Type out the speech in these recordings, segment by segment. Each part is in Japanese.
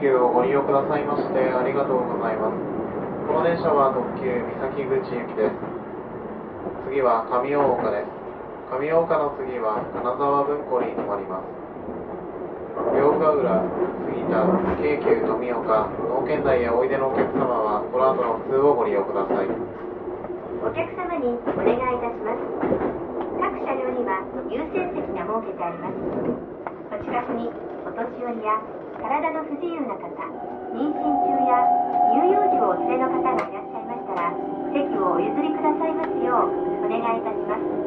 急をご利用くださいましてありがとうございます。この電車は特急三崎口行きです。次は上大岡です。上大岡の次は金沢文庫に停まります。両ヶ浦、杉田、京急富岡、農県内へおいでのお客様はこの後の普通をご利用ください。お客様にお願いいたします各車両には優先席が設けてありますお近くにお年寄りや体の不自由な方妊娠中や乳幼児をお連れの方がいらっしゃいましたら席をお譲りくださいますようお願いいたします。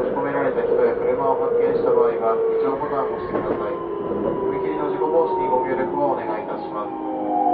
閉じ込められた人や車を発見した場合は、非常ボタンを押してください。踏切の事故防止にご協力をお願いいたします。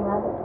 ます。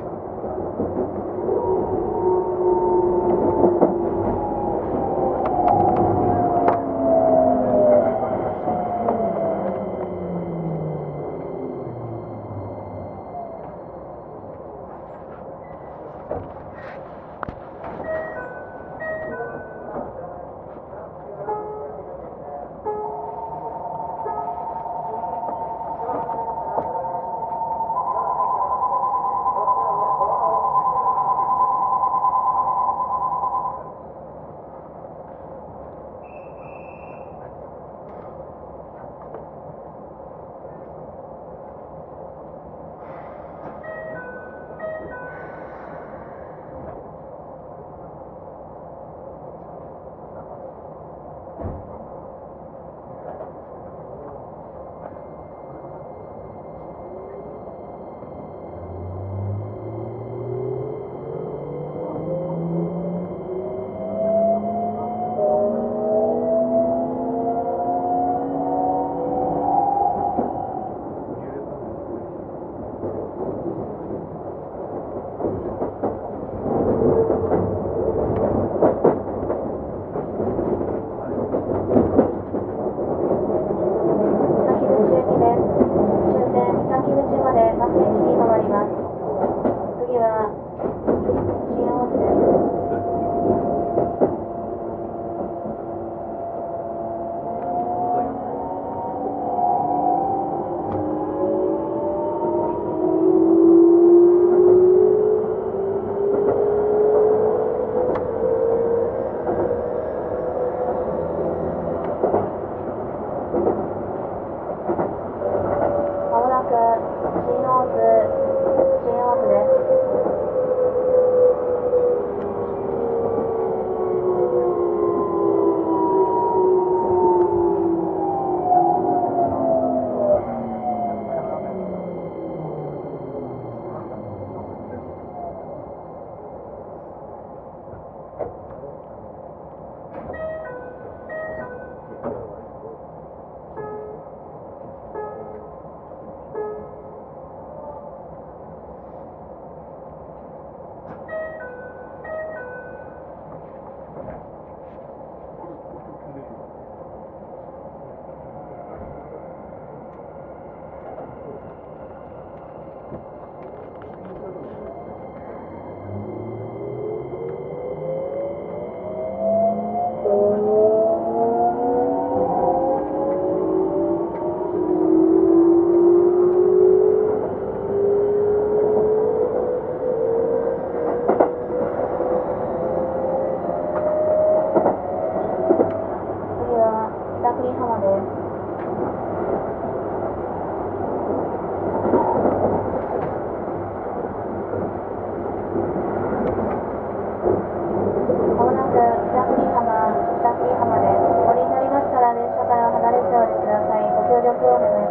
Thank you.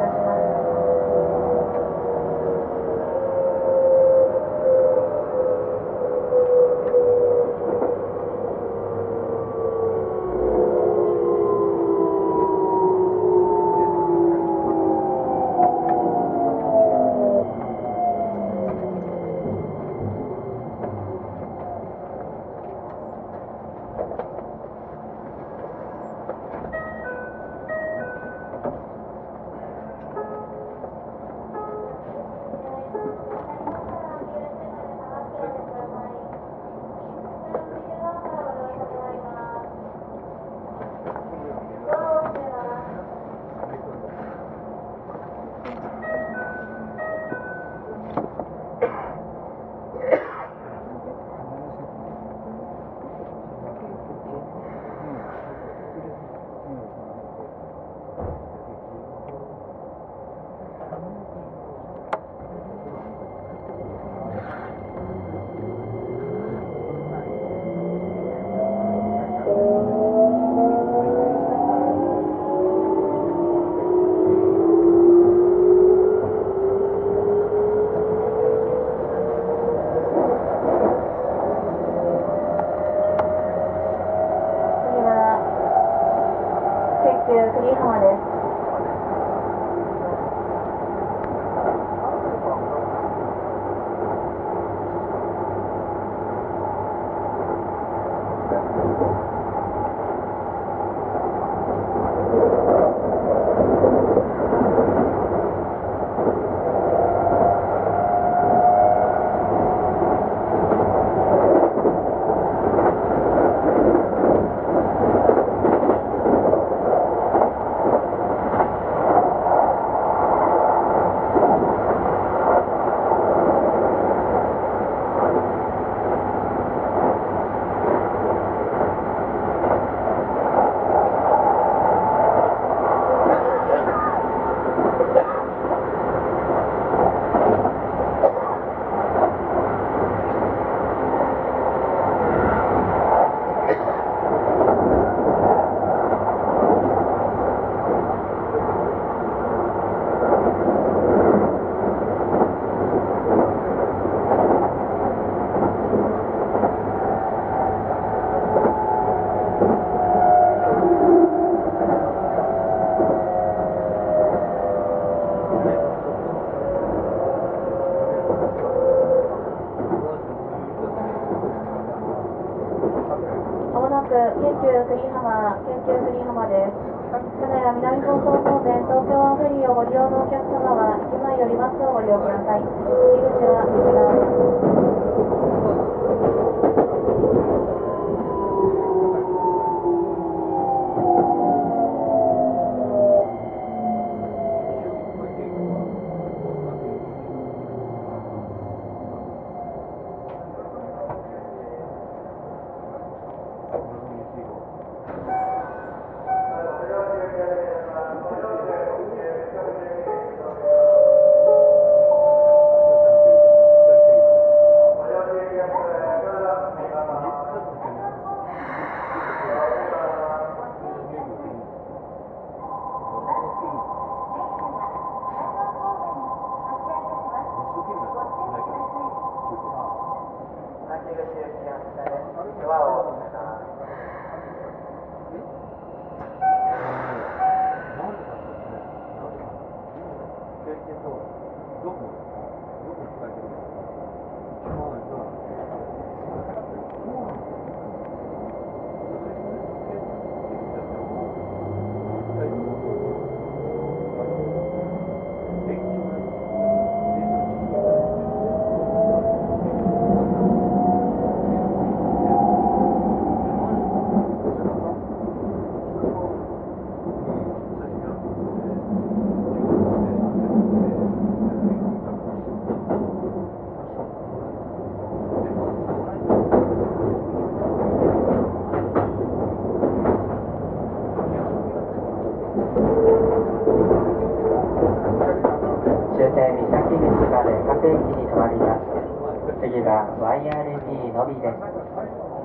座席に座ります。次は YRB のみです。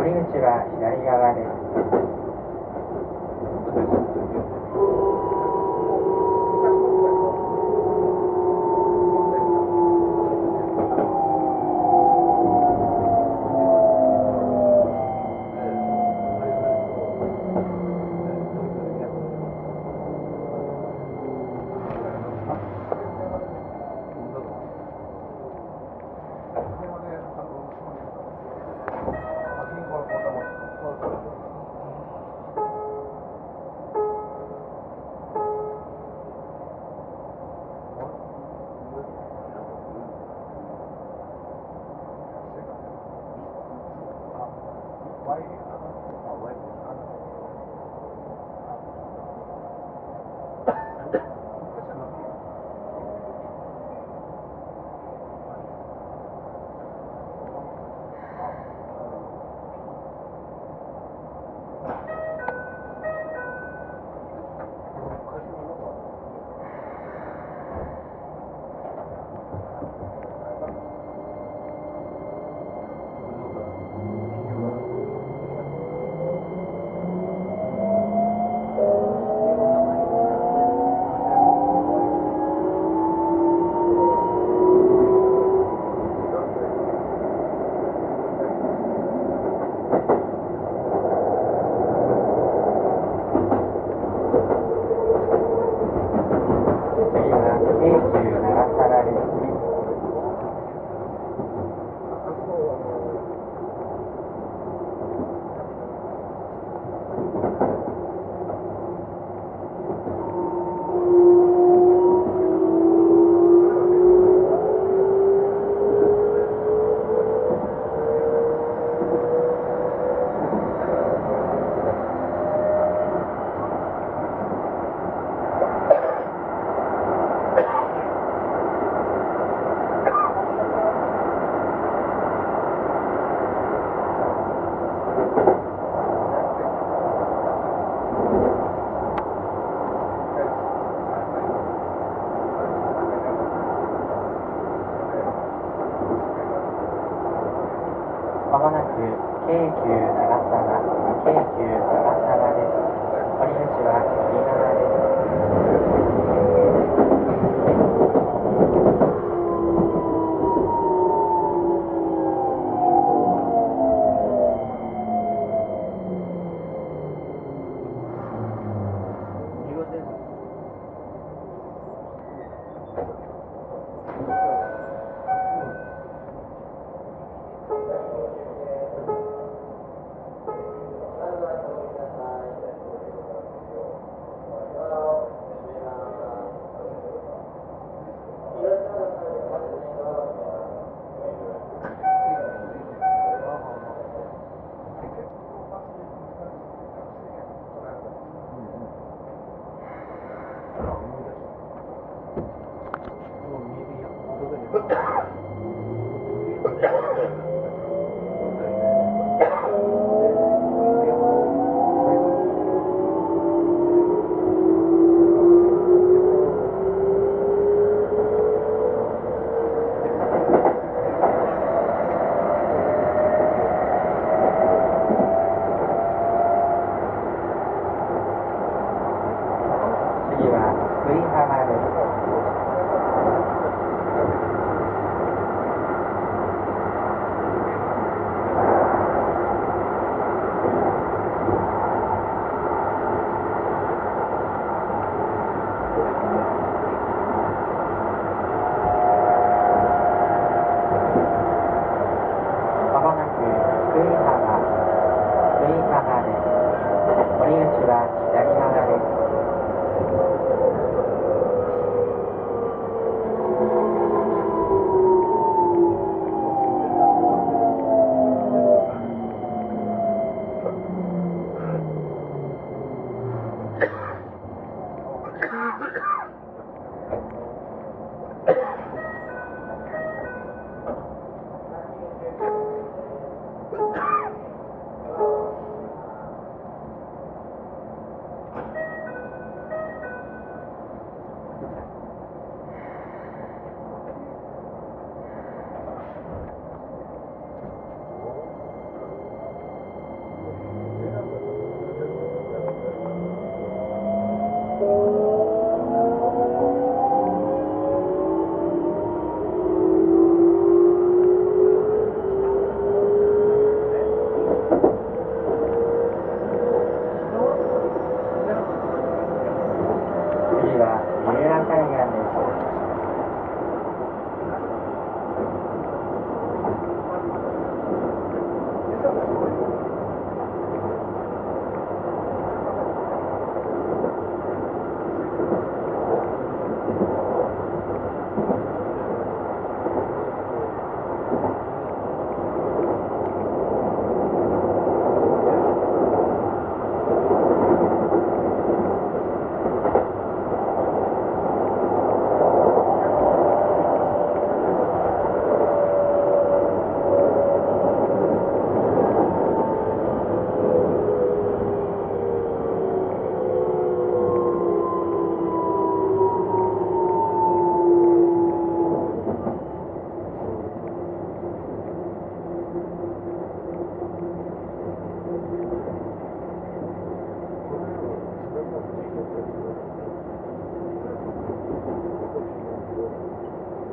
堀口は左側です。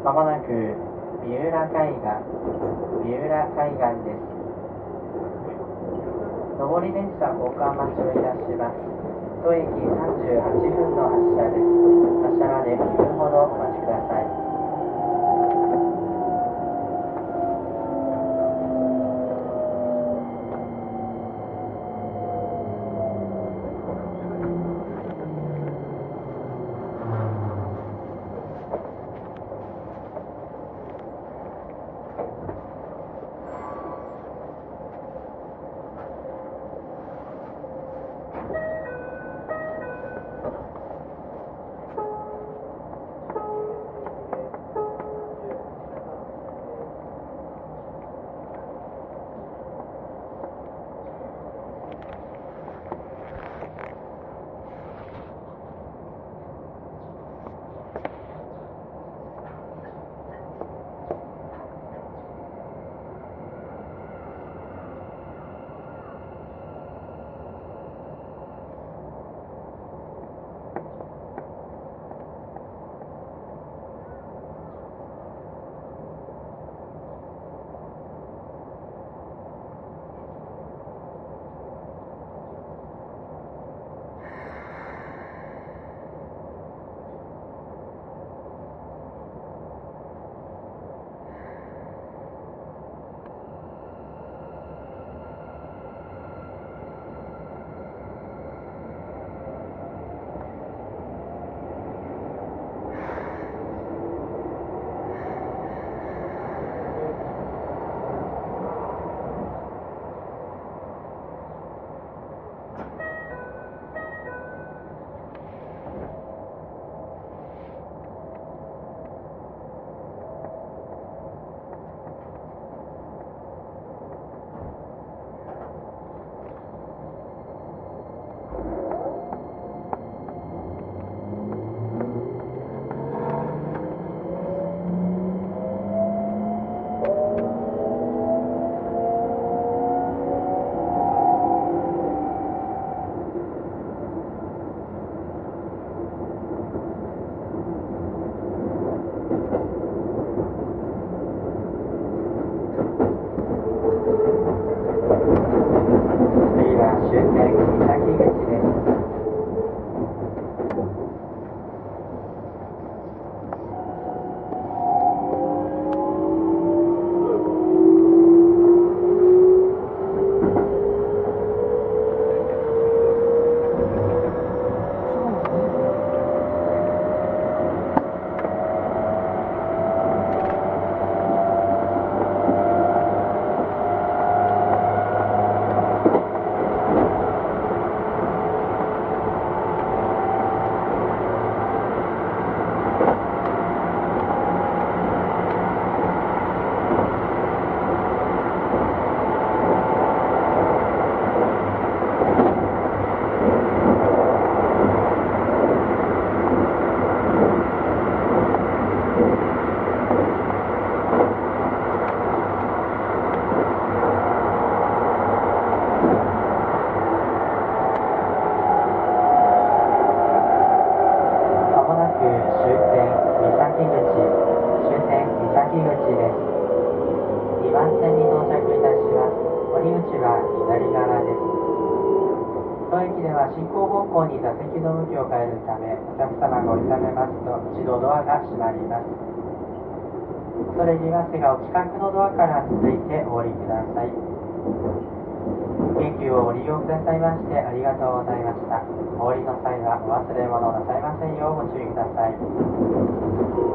まもなく三浦海岸、三浦海岸です。上り電車交換待ちをいたします。当駅38分の発車です。発車まで2分ほどお待ちください。お降りの際は忘れ物なさいませんようご注意ください。